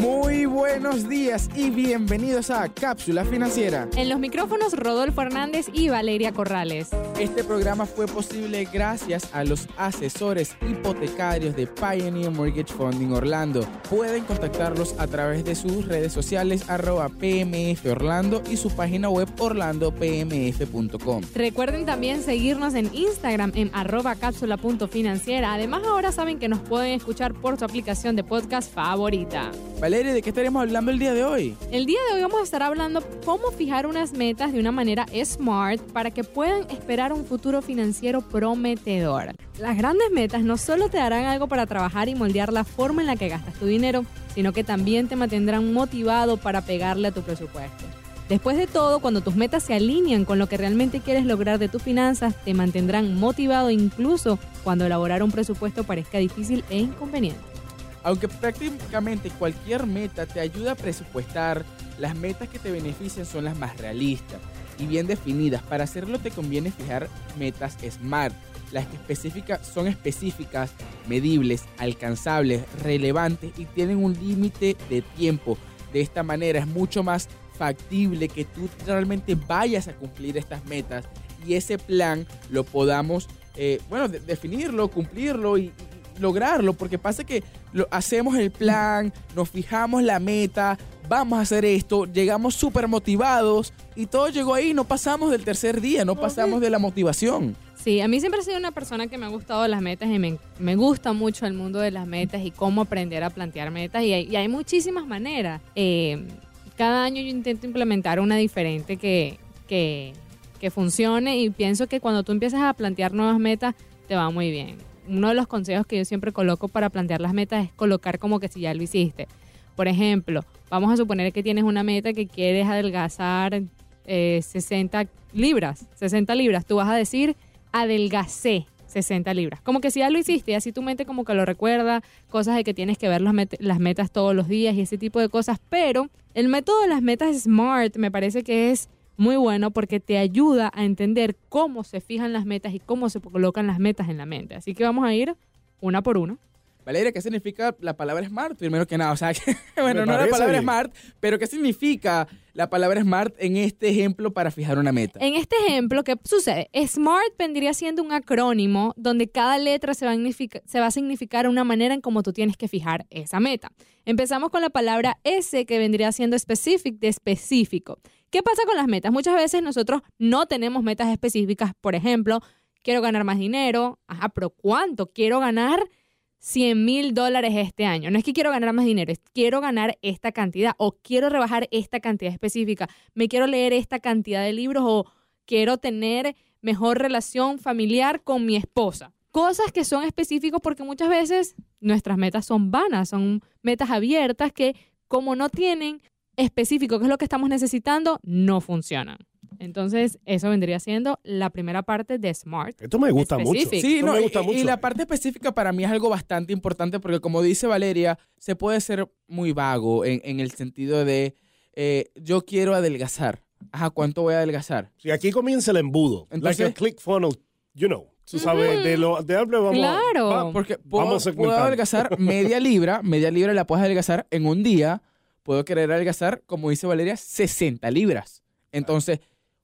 Muy buenos días y bienvenidos a Cápsula Financiera. En los micrófonos Rodolfo Hernández y Valeria Corrales. Este programa fue posible gracias a los asesores hipotecarios de Pioneer Mortgage Funding Orlando. Pueden contactarlos a través de sus redes sociales arroba PMF Orlando y su página web orlandopmf.com. Recuerden también seguirnos en Instagram en arroba cápsula.financiera. Además ahora saben que nos pueden escuchar por su aplicación de podcast favorita. Valeria, ¿de qué estaremos hablando el día de hoy? El día de hoy vamos a estar hablando cómo fijar unas metas de una manera smart para que puedan esperar un futuro financiero prometedor. Las grandes metas no solo te darán algo para trabajar y moldear la forma en la que gastas tu dinero, sino que también te mantendrán motivado para pegarle a tu presupuesto. Después de todo, cuando tus metas se alinean con lo que realmente quieres lograr de tus finanzas, te mantendrán motivado incluso cuando elaborar un presupuesto parezca difícil e inconveniente. Aunque prácticamente cualquier meta te ayuda a presupuestar, las metas que te benefician son las más realistas y bien definidas. Para hacerlo te conviene fijar metas SMART, las que específicas son específicas, medibles, alcanzables, relevantes y tienen un límite de tiempo. De esta manera es mucho más factible que tú realmente vayas a cumplir estas metas y ese plan lo podamos, eh, bueno, definirlo, cumplirlo y, lograrlo, porque pasa que lo, hacemos el plan, nos fijamos la meta, vamos a hacer esto, llegamos súper motivados y todo llegó ahí, no pasamos del tercer día, no pasamos de la motivación. Sí, a mí siempre he sido una persona que me ha gustado las metas y me, me gusta mucho el mundo de las metas y cómo aprender a plantear metas y hay, hay muchísimas maneras. Eh, cada año yo intento implementar una diferente que, que, que funcione y pienso que cuando tú empiezas a plantear nuevas metas te va muy bien uno de los consejos que yo siempre coloco para plantear las metas es colocar como que si ya lo hiciste. Por ejemplo, vamos a suponer que tienes una meta que quieres adelgazar 60 eh, libras, 60 libras. Tú vas a decir, adelgacé 60 libras. Como que si ya lo hiciste, así tu mente como que lo recuerda, cosas de que tienes que ver las metas todos los días y ese tipo de cosas. Pero el método de las metas SMART me parece que es muy bueno porque te ayuda a entender cómo se fijan las metas y cómo se colocan las metas en la mente. Así que vamos a ir una por una. Valeria, ¿qué significa la palabra smart? Primero que nada, o sea, bueno, no la palabra smart, pero ¿qué significa la palabra smart en este ejemplo para fijar una meta? En este ejemplo, ¿qué sucede? Smart vendría siendo un acrónimo donde cada letra se va, a se va a significar una manera en cómo tú tienes que fijar esa meta. Empezamos con la palabra S, que vendría siendo specific, de específico. ¿Qué pasa con las metas? Muchas veces nosotros no tenemos metas específicas. Por ejemplo, quiero ganar más dinero. Ajá, pero ¿cuánto? Quiero ganar 100 mil dólares este año. No es que quiero ganar más dinero, es quiero ganar esta cantidad o quiero rebajar esta cantidad específica. Me quiero leer esta cantidad de libros o quiero tener mejor relación familiar con mi esposa. Cosas que son específicas porque muchas veces nuestras metas son vanas, son metas abiertas que como no tienen específico, que es lo que estamos necesitando, no funcionan. Entonces, eso vendría siendo la primera parte de Smart. Esto me gusta mucho. Sí, no, me gusta y, mucho. y, la parte específica para mí es algo bastante importante porque, como dice Valeria, se puede ser muy vago en, el sentido de eh, yo quiero adelgazar. Ajá, ¿cuánto voy a adelgazar? Si aquí comienza el embudo. Entonces, like a click funnel, you know. Tú sabes, de lo de vamos, claro. porque puedo, puedo adelgazar media libra, media libra la puedes adelgazar en un día puedo querer adelgazar, como dice Valeria, 60 libras. Entonces,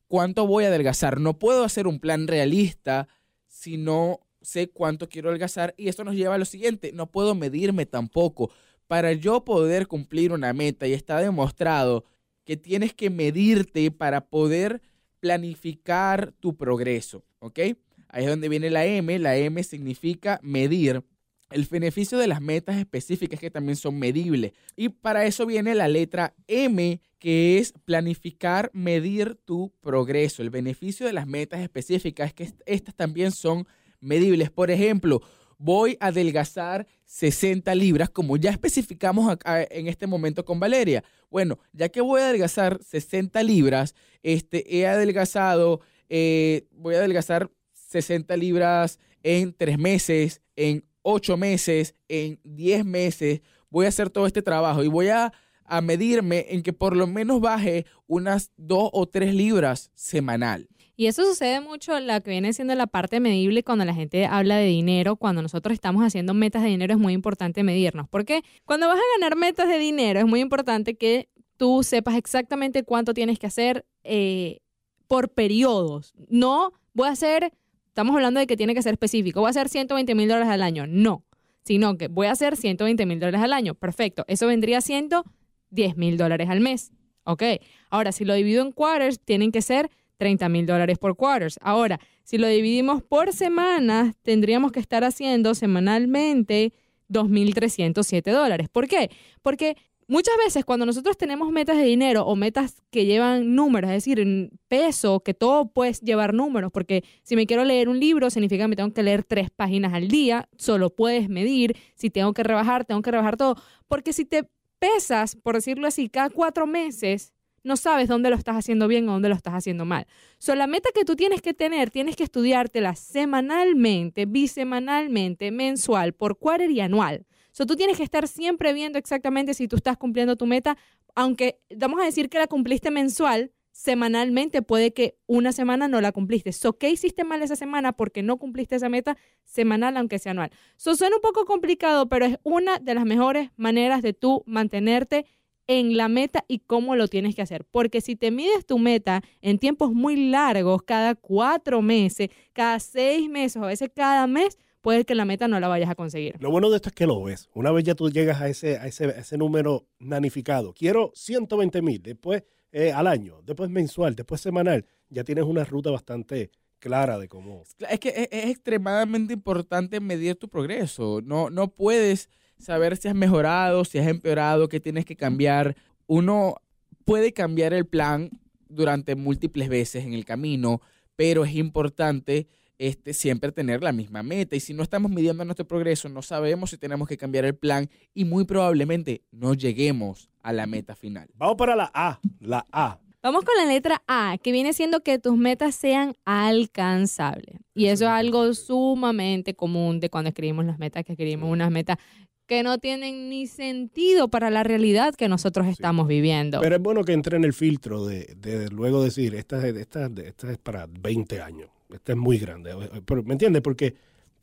¿cuánto voy a adelgazar? No puedo hacer un plan realista si no sé cuánto quiero adelgazar. Y esto nos lleva a lo siguiente, no puedo medirme tampoco. Para yo poder cumplir una meta, y está demostrado que tienes que medirte para poder planificar tu progreso, ¿ok? Ahí es donde viene la M. La M significa medir. El beneficio de las metas específicas que también son medibles. Y para eso viene la letra M, que es planificar, medir tu progreso. El beneficio de las metas específicas es que estas también son medibles. Por ejemplo, voy a adelgazar 60 libras, como ya especificamos acá en este momento con Valeria. Bueno, ya que voy a adelgazar 60 libras, este, he adelgazado, eh, voy a adelgazar 60 libras en tres meses, en ocho meses, en diez meses, voy a hacer todo este trabajo y voy a a medirme en que por lo menos baje unas dos o tres libras semanal. Y eso sucede mucho, la que viene siendo la parte medible cuando la gente habla de dinero, cuando nosotros estamos haciendo metas de dinero es muy importante medirnos. Porque cuando vas a ganar metas de dinero es muy importante que tú sepas exactamente cuánto tienes que hacer eh, por periodos. No voy a hacer, estamos hablando de que tiene que ser específico, voy a hacer 120 mil dólares al año. No, sino que voy a hacer 120 mil dólares al año. Perfecto, eso vendría siendo 10 mil dólares al mes. Ok, ahora si lo divido en quarters, tienen que ser 30 mil dólares por quarters. Ahora, si lo dividimos por semanas, tendríamos que estar haciendo semanalmente 2.307 dólares. ¿Por qué? Porque muchas veces cuando nosotros tenemos metas de dinero o metas que llevan números, es decir, en peso, que todo puede llevar números, porque si me quiero leer un libro, significa que me tengo que leer tres páginas al día, solo puedes medir, si tengo que rebajar, tengo que rebajar todo, porque si te pesas, por decirlo así, cada cuatro meses, no sabes dónde lo estás haciendo bien o dónde lo estás haciendo mal. So, la meta que tú tienes que tener, tienes que estudiártela semanalmente, bisemanalmente, mensual, por quarter y anual. So, tú tienes que estar siempre viendo exactamente si tú estás cumpliendo tu meta, aunque vamos a decir que la cumpliste mensual, semanalmente puede que una semana no la cumpliste. So, ¿qué hiciste mal esa semana porque no cumpliste esa meta semanal, aunque sea anual? So, suena un poco complicado, pero es una de las mejores maneras de tú mantenerte en la meta y cómo lo tienes que hacer. Porque si te mides tu meta en tiempos muy largos, cada cuatro meses, cada seis meses, a veces cada mes, puede que la meta no la vayas a conseguir. Lo bueno de esto es que lo ves. Una vez ya tú llegas a ese, a ese, ese número nanificado, quiero 120 mil, después eh, al año, después mensual, después semanal, ya tienes una ruta bastante clara de cómo. Es que es, es extremadamente importante medir tu progreso. No, no puedes saber si has mejorado, si has empeorado, qué tienes que cambiar. Uno puede cambiar el plan durante múltiples veces en el camino, pero es importante este, siempre tener la misma meta. Y si no estamos midiendo nuestro progreso, no sabemos si tenemos que cambiar el plan y muy probablemente no lleguemos a la meta final. Vamos para la A, la A. Vamos con la letra A, que viene siendo que tus metas sean alcanzables. Y eso es algo sumamente común de cuando escribimos las metas, que escribimos unas metas que no tienen ni sentido para la realidad que nosotros estamos viviendo. Pero es bueno que entre en el filtro de, de luego decir, esta, esta, esta es para 20 años, esta es muy grande. ¿Me entiendes? Porque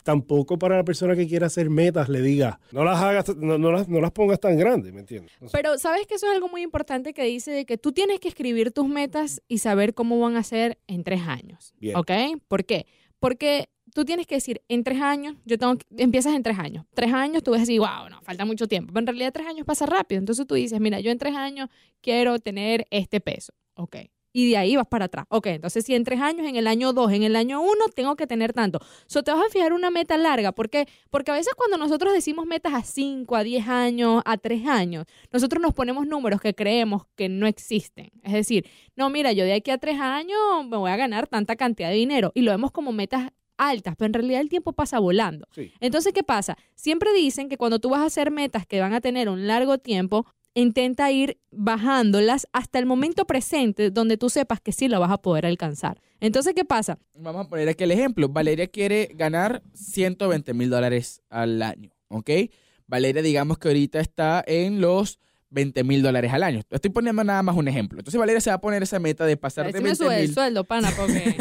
tampoco para la persona que quiera hacer metas le diga, no las hagas, no, las, no las pongas tan grandes, ¿me entiendes? Pero sabes que eso es algo muy importante que dice de que tú tienes que escribir tus metas y saber cómo van a ser en tres años. ¿Ok? ¿Por qué? Porque tú tienes que decir, en tres años, yo tengo empiezas en tres años. Tres años tú vas a decir, wow, no, falta mucho tiempo. Pero en realidad tres años pasa rápido. Entonces tú dices, mira, yo en tres años quiero tener este peso. Ok. Y de ahí vas para atrás. Ok, entonces si en tres años, en el año dos, en el año uno, tengo que tener tanto. So, te vas a fijar una meta larga. ¿Por qué? Porque a veces cuando nosotros decimos metas a cinco, a diez años, a tres años, nosotros nos ponemos números que creemos que no existen. Es decir, no, mira, yo de aquí a tres años me voy a ganar tanta cantidad de dinero. Y lo vemos como metas altas, pero en realidad el tiempo pasa volando. Entonces, ¿qué pasa? Siempre dicen que cuando tú vas a hacer metas que van a tener un largo tiempo, intenta ir bajándolas hasta el momento presente donde tú sepas que sí lo vas a poder alcanzar. Entonces, ¿qué pasa? Vamos a poner aquí el ejemplo. Valeria quiere ganar 120 mil dólares al año, ¿ok? Valeria, digamos que ahorita está en los 20 mil dólares al año. Estoy poniendo nada más un ejemplo. Entonces Valeria se va a poner esa meta de pasar de 20 mil... el sueldo, pana, porque...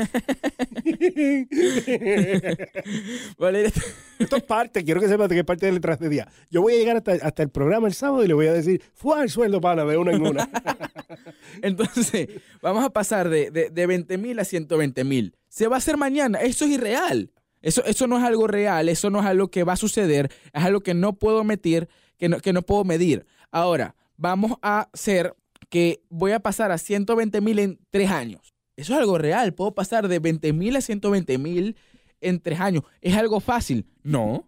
Valeria... Esto es parte, quiero que sepas de qué parte del de día. Yo voy a llegar hasta, el programa el sábado y le voy a decir, fue el sueldo, pana, de una en una. Entonces, vamos a pasar de, de, 20 mil a 120 mil. Se va a hacer mañana. Eso es irreal. Eso, eso no es algo real, eso no es algo que va a suceder, es algo que no puedo meter, que no, que no puedo medir. Ahora, vamos a hacer que voy a pasar a 120 mil en tres años. Eso es algo real. Puedo pasar de 20 mil a 120 mil en tres años. ¿Es algo fácil? No.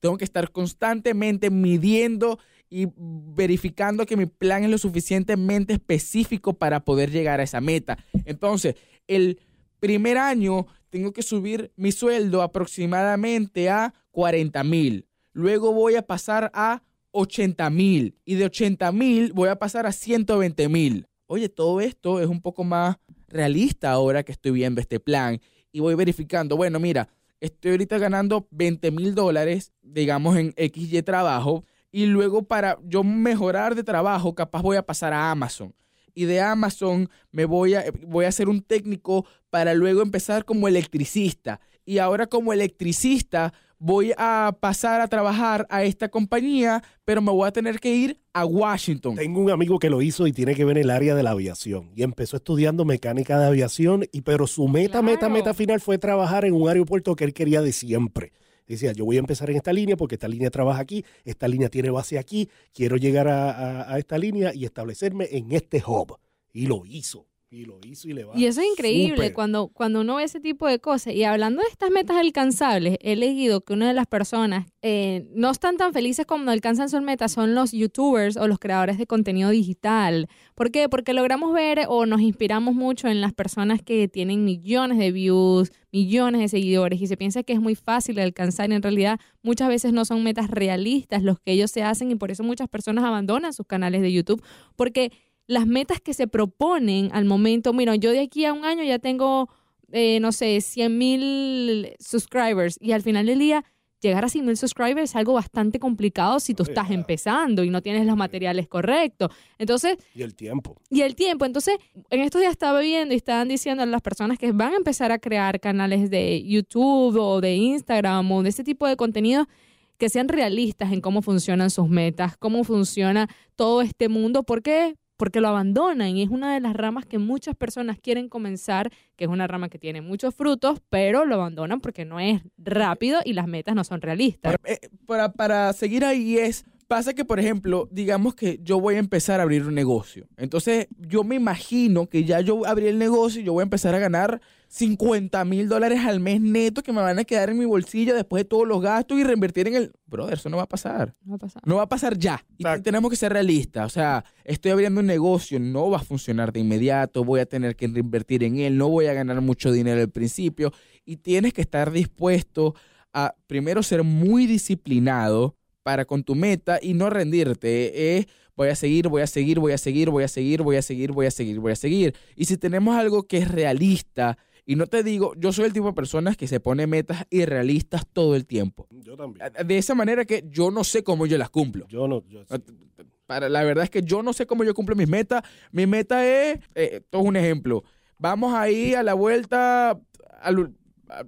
Tengo que estar constantemente midiendo y verificando que mi plan es lo suficientemente específico para poder llegar a esa meta. Entonces, el primer año tengo que subir mi sueldo aproximadamente a 40 mil. Luego voy a pasar a 80 mil y de 80 mil voy a pasar a 120 mil. Oye, todo esto es un poco más realista ahora que estoy viendo este plan y voy verificando, bueno, mira, estoy ahorita ganando 20 mil dólares, digamos, en XY trabajo, y luego para yo mejorar de trabajo, capaz voy a pasar a Amazon. Y de Amazon me voy a, voy a ser un técnico para luego empezar como electricista. Y ahora como electricista voy a pasar a trabajar a esta compañía, pero me voy a tener que ir a Washington. Tengo un amigo que lo hizo y tiene que ver en el área de la aviación. Y empezó estudiando mecánica de aviación, y pero su meta, meta, meta final fue trabajar en un aeropuerto que él quería de siempre. Decía, yo voy a empezar en esta línea porque esta línea trabaja aquí, esta línea tiene base aquí, quiero llegar a, a- a esta línea y establecerme en este hub. Y lo hizo, y lo hizo y le va. Y eso es increíble cuando, cuando uno ve ese tipo de cosas. Y hablando de estas metas alcanzables, he leído que una de las personas eh, no están tan felices cuando alcanzan sus metas son los youtubers o los creadores de contenido digital. ¿Por qué? Porque logramos ver o nos inspiramos mucho en las personas que tienen millones de views, millones de seguidores y se piensa que es muy fácil de alcanzar. Y en realidad muchas veces no son metas realistas los que ellos se hacen y por eso muchas personas abandonan sus canales de YouTube porque las metas que se proponen al momento, mira, yo de aquí a un año ya tengo, eh, no sé, 100 mil subscribers y al final del día llegar a 100 mil subscribers es algo bastante complicado si tú estás empezando y no tienes los materiales correctos. Entonces, Y el tiempo. y el tiempo. Entonces, en estos días estaba viendo y estaban diciendo a las personas que van a empezar a crear canales de YouTube o de Instagram o de ese tipo de contenido que sean realistas en cómo funcionan sus metas, cómo funciona todo este mundo. ¿Por qué? Porque lo abandonan y es una de las ramas que muchas personas quieren comenzar, que es una rama que tiene muchos frutos, pero lo abandonan porque no es rápido y las metas no son realistas. Para, eh, para, para seguir ahí es, pasa que, por ejemplo, digamos que yo voy a empezar a abrir un negocio. Entonces, yo me imagino que ya yo abrí el negocio y yo voy a empezar a ganar 50 mil dólares al mes neto que me van a quedar en mi bolsillo después de todos los gastos y reinvertir en el... Brother, eso no va a pasar. No va a pasar. No va a pasar ya. Y Exacto. tenemos que ser realistas. O sea, estoy abriendo un negocio, no va a funcionar de inmediato, voy a tener que reinvertir en él, no voy a ganar mucho dinero al principio. Y tienes que estar dispuesto a, primero, ser muy disciplinado para con tu meta y no rendirte. Eh, voy a seguir, voy a seguir, voy a seguir, voy a seguir, voy a seguir, voy a seguir, voy a seguir. Y si tenemos algo que es realista, y no te digo, yo soy el tipo de personas que se pone metas irrealistas todo el tiempo. Yo también. De esa manera que yo no sé cómo yo las cumplo. Yo no. Yo, Para, la verdad es que yo no sé cómo yo cumplo mis metas. Mi meta es, eh, esto es un ejemplo, vamos a ir a la vuelta al,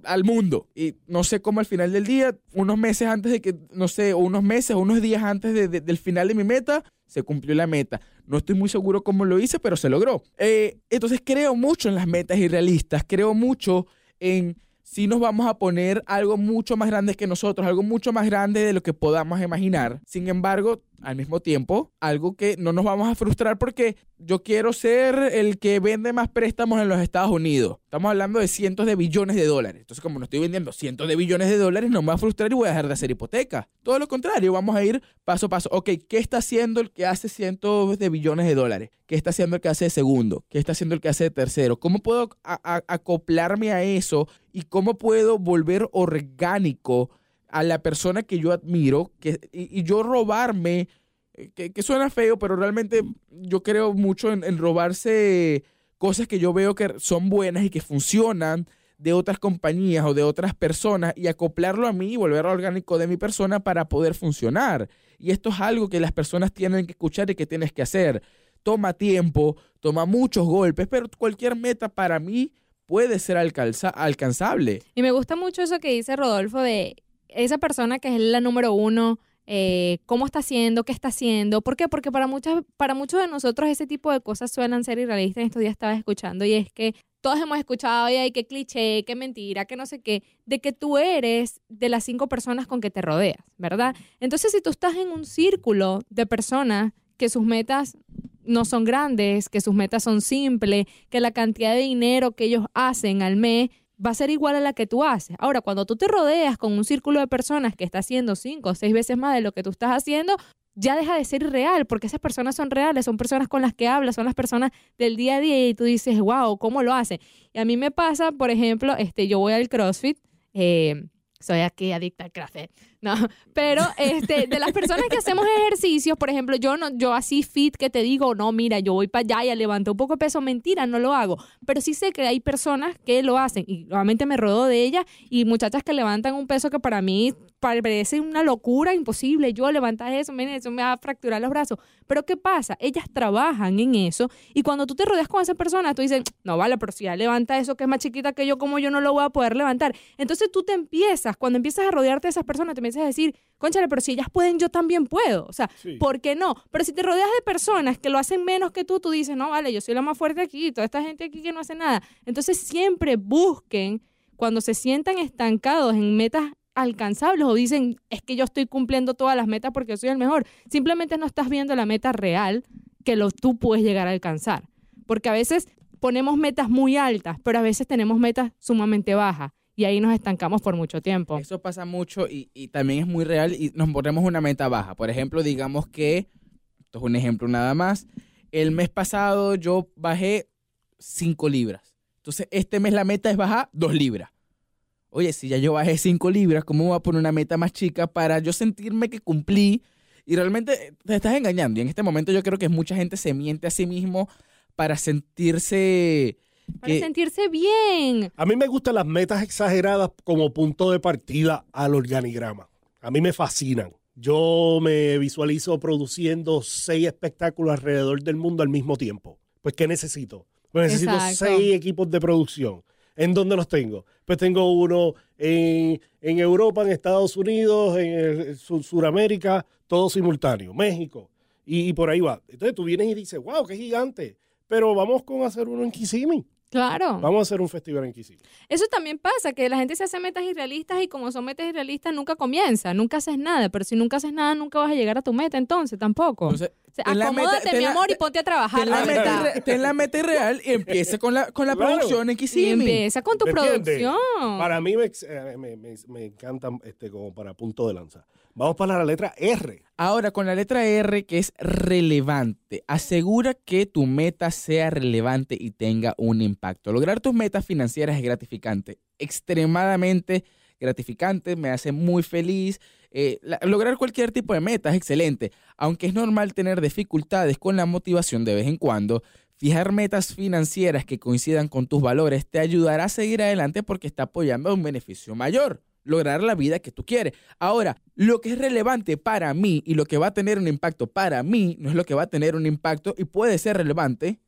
al mundo. Y no sé cómo al final del día, unos meses antes de que, no sé, unos meses, unos días antes de- de- del final de mi meta, se cumplió la meta. No estoy muy seguro cómo lo hice, pero se logró. Eh, entonces creo mucho en las metas irrealistas, creo mucho en si nos vamos a poner algo mucho más grande que nosotros, algo mucho más grande de lo que podamos imaginar. Sin embargo, al mismo tiempo, algo que no nos vamos a frustrar porque yo quiero ser el que vende más préstamos en los Estados Unidos. Estamos hablando de cientos de billones de dólares. Entonces, como no estoy vendiendo cientos de billones de dólares, no me voy a frustrar y voy a dejar de hacer hipoteca. Todo lo contrario, vamos a ir paso a paso. Ok, ¿qué está haciendo el que hace cientos de billones de dólares? ¿Qué está haciendo el que hace de segundo? ¿Qué está haciendo el que hace de tercero? ¿Cómo puedo a- acoplarme a eso y cómo puedo volver orgánico a la persona que yo admiro que, y, yo robarme, eh, que, que suena feo, pero realmente yo creo mucho en, en robarse cosas que yo veo que son buenas y que funcionan de otras compañías o de otras personas y acoplarlo a mí y volverlo orgánico de mi persona para poder funcionar. Y esto es algo que las personas tienen que escuchar y que tienes que hacer. Toma tiempo, toma muchos golpes, pero cualquier meta para mí puede ser alcanza- alcanzable. Y me gusta mucho eso que dice Rodolfo de esa persona que es la número uno, eh, cómo está haciendo, qué está haciendo. ¿Por qué? Porque para, muchas, para muchos de nosotros ese tipo de cosas suelen ser irrealistas. En estos días estaba escuchando y es que todos hemos escuchado, ay, qué cliché, qué mentira, qué no sé qué, de que tú eres de las cinco personas con que te rodeas, ¿verdad? Entonces, si tú estás en un círculo de personas que sus metas no son grandes, que sus metas son simples, que la cantidad de dinero que ellos hacen al mes va a ser igual a la que tú haces. Ahora, cuando tú te rodeas con un círculo de personas que está haciendo cinco o seis veces más de lo que tú estás haciendo, ya deja de ser real, porque esas personas son reales, son personas con las que hablas, son las personas del día a día y tú dices, wow, ¿cómo lo hacen? Y a mí me pasa, por ejemplo, este, yo voy al CrossFit, eh, soy aquí adicta al CrossFit. No, pero este, de las personas que hacemos ejercicios, por ejemplo, yo no, yo así fit que te digo, no, mira, yo voy para allá y a levantar un poco de peso, mentira, no lo hago. Pero sí sé que hay personas que lo hacen y nuevamente me rodeo de ellas y muchachas que levantan un peso que para mí parece una locura imposible. Yo levantar eso, miren, eso me va a fracturar los brazos. Pero ¿qué pasa? Ellas trabajan en eso y cuando tú te rodeas con esa persona, tú dices, no vale, pero si ya levanta eso que es más chiquita que yo, como yo no lo voy a poder levantar? Entonces tú te empiezas, cuando empiezas a rodearte de esas personas, te empiezas a decir, conchale, pero si ellas pueden, yo también puedo. O sea, Sí. ¿por qué no? Pero si te rodeas de personas que lo hacen menos que tú, tú dices, no, vale, yo soy la más fuerte aquí, toda esta gente aquí que no hace nada. Entonces siempre busquen, cuando se sientan estancados en metas alcanzables o dicen, es que yo estoy cumpliendo todas las metas porque yo soy el mejor, simplemente no estás viendo la meta real que lo, tú puedes llegar a alcanzar. Porque a veces ponemos metas muy altas, pero a veces tenemos metas sumamente bajas y ahí nos estancamos por mucho tiempo. Eso pasa mucho y, y también es muy real y nos ponemos una meta baja. Por ejemplo, digamos que, esto es un ejemplo nada más, el mes pasado yo bajé 5 libras. Entonces, este mes la meta es bajar 2 libras. Oye, si ya yo bajé 5 libras, ¿cómo voy a poner una meta más chica para yo sentirme que cumplí? Y realmente te estás engañando. Y en este momento yo creo que mucha gente se miente a sí mismo para sentirse... Para que- sentirse bien. A mí me gustan las metas exageradas como punto de partida al organigrama. A mí me fascinan. Yo me visualizo produciendo seis espectáculos alrededor del mundo al mismo tiempo. Pues, ¿qué necesito? Pues necesito Exacto. seis equipos de producción. ¿En dónde los tengo? Pues tengo uno en, en Europa, en Estados Unidos, en el Suramérica, todo simultáneo, México. Y, y por ahí va. Entonces tú vienes y dices, wow, qué gigante. Pero vamos con hacer uno en Kissimmee. Claro. Vamos a hacer un festival en Kissimmee. Eso también pasa, que la gente se hace metas irrealistas y como son metas irrealistas nunca comienza, nunca haces nada, pero si nunca haces nada nunca vas a llegar a tu meta entonces tampoco. Entonces, sea, meta- acomódate, ten mi la- amor, y ponte a trabajar. Ten la, meta, ten la meta irreal y empiece con la, con la Claro. producción en Y empieza con tu producción. Para mí me, eh, me, me- me encanta este, como para punto de lanza. Vamos para la letra R. Ahora, con la letra R, que es relevante, asegura que tu meta sea relevante y tenga un impacto. Lograr tus metas financieras es gratificante, extremadamente gratificante, me hace muy feliz. Eh, lograr cualquier tipo de meta es excelente, aunque es normal tener dificultades con la motivación de vez en cuando. Fijar metas financieras que coincidan con tus valores te ayudará a seguir adelante porque está apoyando a un beneficio mayor, lograr la vida que tú quieres. Ahora, lo que es relevante para mí y lo que va a tener un impacto para mí no es lo que va a tener un impacto y puede ser relevante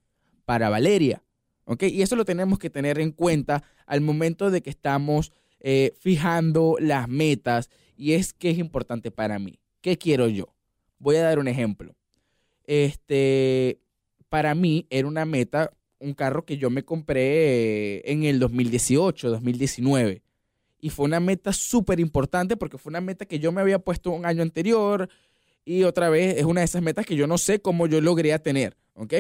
para Valeria. Y eso lo tenemos que tener en cuenta al momento de que estamos eh, fijando las metas y es que es importante para mí. ¿Qué quiero yo? Voy a dar un ejemplo. Este, para mí era una meta un carro que yo me compré eh, en el 2018, 2019. Y fue una meta súper importante porque fue una meta que yo me había puesto un año anterior y otra vez es una de esas metas que yo no sé cómo yo logré tener, ¿ok?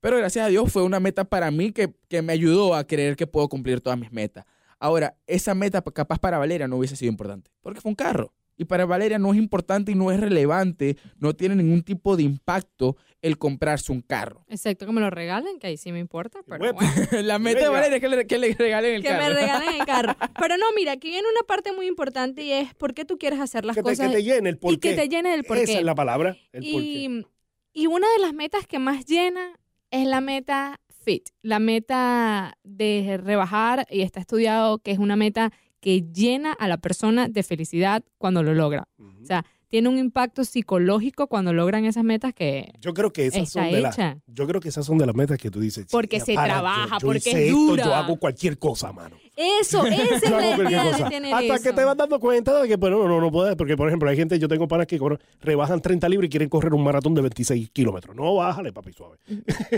Pero gracias a Dios fue una meta para mí que, que me ayudó a creer que puedo cumplir todas mis metas. Ahora, esa meta pa- capaz para Valeria no hubiese sido importante, porque fue un carro. Y para Valeria no es importante y no es relevante, no tiene ningún tipo de impacto el comprarse un carro. Excepto que me lo regalen, que ahí sí me importa, pero Bueno. La meta de. Valeria es que le, que le regalen el Que carro. me regalen el carro. Pero no, mira, aquí viene una parte muy importante y es por qué tú quieres hacer las Que te, cosas que te llene el porqué. y que te llene el porqué. Esa es la palabra, el porqué. Y, y una de las metas que más llena es la meta fit, la meta de rebajar, y está estudiado que es una meta que llena a la persona de felicidad cuando lo logra. O sea, tiene un impacto psicológico cuando logran esas metas que Yo creo que esas son de yo creo que esas son de las metas que tú dices. Porque "Chica, se para, trabaja, yo- yo porque es esto, dura". Yo hago cualquier cosa, mano. Eso, esa es la cualquier idea cosa. de tener Hasta que te vas dando cuenta de que pero no, no, no puedes. Porque, por ejemplo, hay gente, yo tengo panas que rebajan 30 libras y quieren correr un maratón de 26 kilómetros. No, bájale, papi, suave.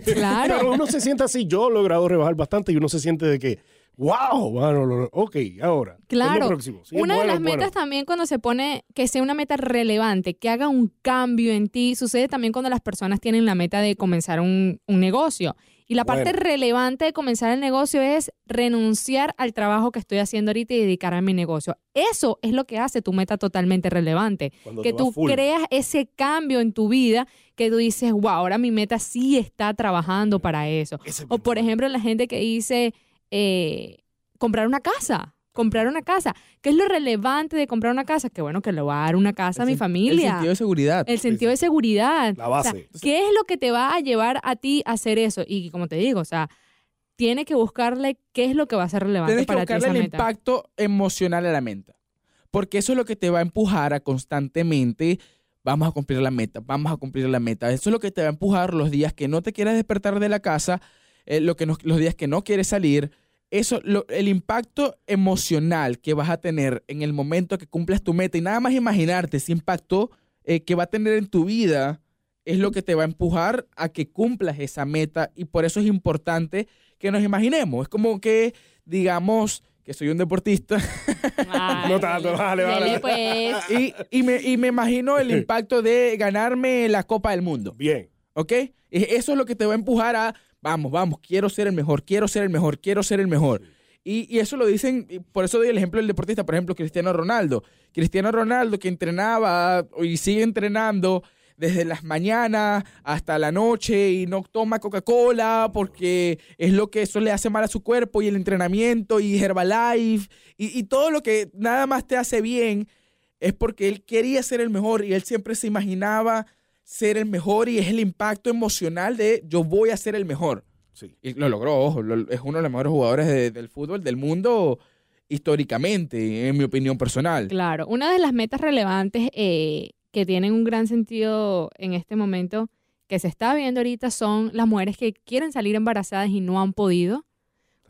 Claro. Pero uno se siente así. Yo he logrado rebajar bastante y uno se siente de que, wow, lo- ok, ahora. ¿qué es lo Claro. próximo? Una de bueno, las bueno. metas también cuando se pone que sea una meta relevante, que haga un cambio en ti, sucede también cuando las personas tienen la meta de comenzar un, un negocio. Y la parte Bueno. relevante de comenzar el negocio es renunciar al trabajo que estoy haciendo ahorita y dedicarme a mi negocio. Eso es lo que hace tu meta totalmente relevante. Cuando que tú full. creas ese cambio en tu vida, que tú dices, wow, ahora mi meta sí está trabajando para eso. Ese O por bueno. ejemplo, la gente que dice eh, comprar una casa. comprar una casa. ¿Qué es lo relevante de comprar una casa? Que bueno, que le va a dar una casa a mi familia. El sentido de seguridad. El sentido de seguridad. La O sea, base. ¿Qué es lo que te va a llevar a ti a hacer eso? Y como te digo, o sea, tiene que buscarle qué es lo que va a ser relevante Tienes que para ti buscarle esa el meta. impacto emocional a la meta. Porque eso es lo que te va a empujar a constantemente, vamos a cumplir la meta, vamos a cumplir la meta. Eso es lo que te va a empujar los días que no te quieras despertar de la casa, eh, lo que no- los días que no quieres salir. Eso, lo- el impacto emocional que vas a tener en el momento que cumplas tu meta y nada más imaginarte ese impacto eh, que va a tener en tu vida es lo que te va a empujar a que cumplas esa meta y por eso es importante que nos imaginemos. Es como que, digamos, que soy un deportista Ay, No tanto, vale, vale. pues. y, y me, y me imagino el impacto de ganarme la Copa del Mundo, Bien. ¿ok? Eso es lo que te va a empujar a, vamos, vamos, quiero ser el mejor, quiero ser el mejor, quiero ser el mejor. Y, y eso lo dicen, y por eso doy el ejemplo del deportista, por ejemplo, Cristiano Ronaldo. Cristiano Ronaldo que entrenaba y sigue entrenando desde las mañanas hasta la noche y no toma Coca-Cola porque es lo que eso le hace mal a su cuerpo y el entrenamiento y Herbalife y, y todo lo que nada más te hace bien es porque él quería ser el mejor y él siempre se imaginaba ser el mejor y es el impacto emocional de yo voy a ser el mejor. Sí. Y lo logró, ojo, lo- es uno de los mejores jugadores de- del fútbol del mundo históricamente, en mi opinión personal. Claro, una de las metas relevantes eh, que tienen un gran sentido en este momento que se está viendo ahorita son las mujeres que quieren salir embarazadas y no han podido.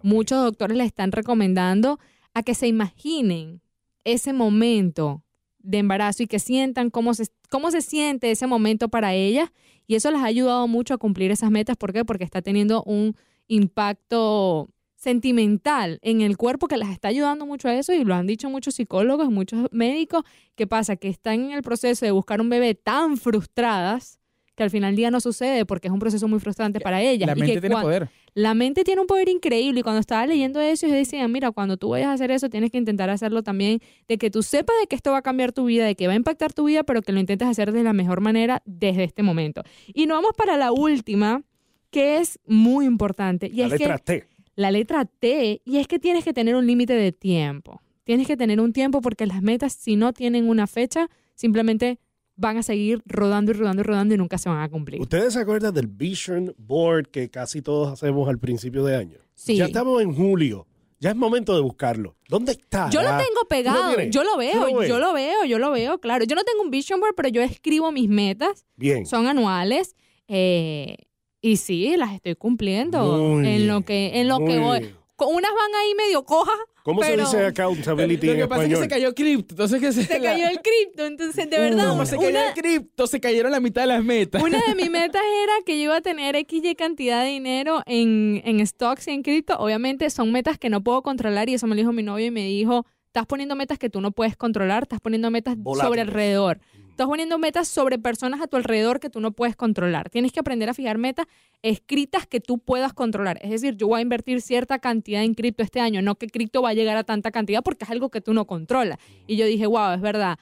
Muchos doctores les están recomendando a que se imaginen ese momento de embarazo y que sientan cómo se, cómo se siente ese momento para ellas. Y eso les ha ayudado mucho a cumplir esas metas. ¿Por qué? Porque está teniendo un impacto sentimental en el cuerpo que las está ayudando mucho a eso y lo han dicho muchos psicólogos, muchos médicos. ¿Qué pasa? Que están en el proceso de buscar un bebé tan frustradas que al final del día no sucede porque es un proceso muy frustrante para ellas. La y mente que tiene poder. la mente tiene un poder increíble y cuando estaba leyendo eso, ellos decían, mira, cuando tú vayas a hacer eso, tienes que intentar hacerlo también, de que tú sepas de que esto va a cambiar tu vida, de que va a impactar tu vida, pero que lo intentes hacer de la mejor manera desde este momento. Y nos vamos para la última, que es muy importante. Y La es letra que T. la letra T, y es que tienes que tener un límite de tiempo. Tienes que tener un tiempo porque las metas, si no tienen una fecha, simplemente van a seguir rodando y rodando y rodando y nunca se van a cumplir. ¿Ustedes se acuerdan del Vision Board que casi todos hacemos al principio de año? Sí. Ya estamos en julio. Ya es momento de buscarlo. ¿Dónde está? Yo lo Ya. tengo pegado, yo lo ¿Tú veo, lo yo lo veo, yo lo veo, claro. Yo no tengo un vision board, pero yo escribo mis metas, Bien. son anuales, eh, y sí, las estoy cumpliendo Muy en lo que, en lo que voy. Unas van ahí medio cojas, ¿Cómo pero- se dice accountability Lo en que pasa es que se cayó cripto, entonces que se, se la- cayó el cripto, entonces de verdad, Como se cayó una, el cripto, se cayeron la mitad de las metas. una de mis metas era que yo iba a tener XY cantidad de dinero en, en stocks y en cripto. Obviamente son metas que no puedo controlar y eso me lo dijo mi novio y me dijo, estás poniendo metas que tú no puedes controlar, estás poniendo metas Volátiles. sobre alrededor. Estás poniendo metas sobre personas a tu alrededor que tú no puedes controlar. Tienes que aprender a fijar metas escritas que tú puedas controlar. Es decir, yo voy a invertir cierta cantidad en cripto este año, no que cripto va a llegar a tanta cantidad porque es algo que tú no controlas. Y yo dije, wow, es verdad.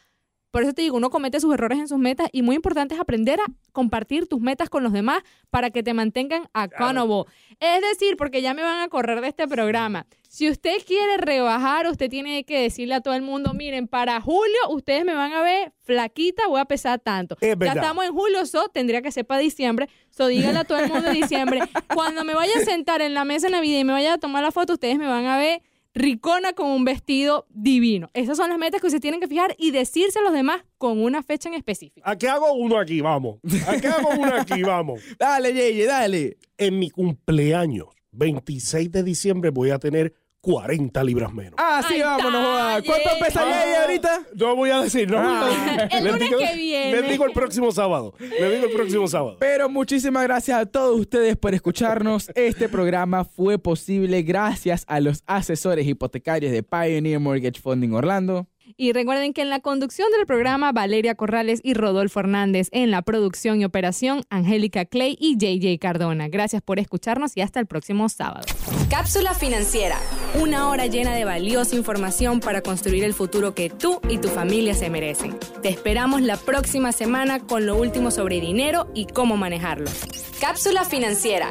Por eso te digo, uno comete sus errores en sus metas y muy importante es aprender a compartir tus metas con los demás para que te mantengan accountable. Es decir, porque ya me van a correr de este programa. Si usted quiere rebajar, usted tiene que decirle a todo el mundo, miren, para julio ustedes me van a ver flaquita, voy a pesar tanto. Es ya estamos en julio, so tendría que ser para diciembre. So dígale a todo el mundo en diciembre. Cuando me vaya a sentar en la mesa de Navidad y me vaya a tomar la foto, ustedes me van a ver ricona con un vestido divino. Esas son las metas que ustedes tienen que fijar y decirse a los demás con una fecha en específico. ¿A qué hago uno aquí? Vamos. ¿A qué hago uno aquí? Vamos. Dale, Yeye, dale. En mi cumpleaños, 26 de diciembre, voy a tener 40 libras menos. Ah, sí, Ay, vámonos. joda. dale. ¿Cuánto pesa Yeye ahorita? No voy a decir, no. Ah. El lunes digo- que viene. Les digo el próximo sábado. Les digo el próximo sábado. Pero muchísimas gracias a todos ustedes por escucharnos. Este programa fue posible gracias a los asesores hipotecarios de Pioneer Mortgage Funding Orlando. Y recuerden que en la conducción del programa, Valeria Corrales y Rodolfo Hernández. En la producción y operación, Angélica Clay y JJ Cardona. Gracias por escucharnos y hasta el próximo sábado. Cápsula financiera. Una hora llena de valiosa información para construir el futuro que tú y tu familia se merecen. Te esperamos la próxima semana con lo último sobre dinero y cómo manejarlo. Cápsula financiera.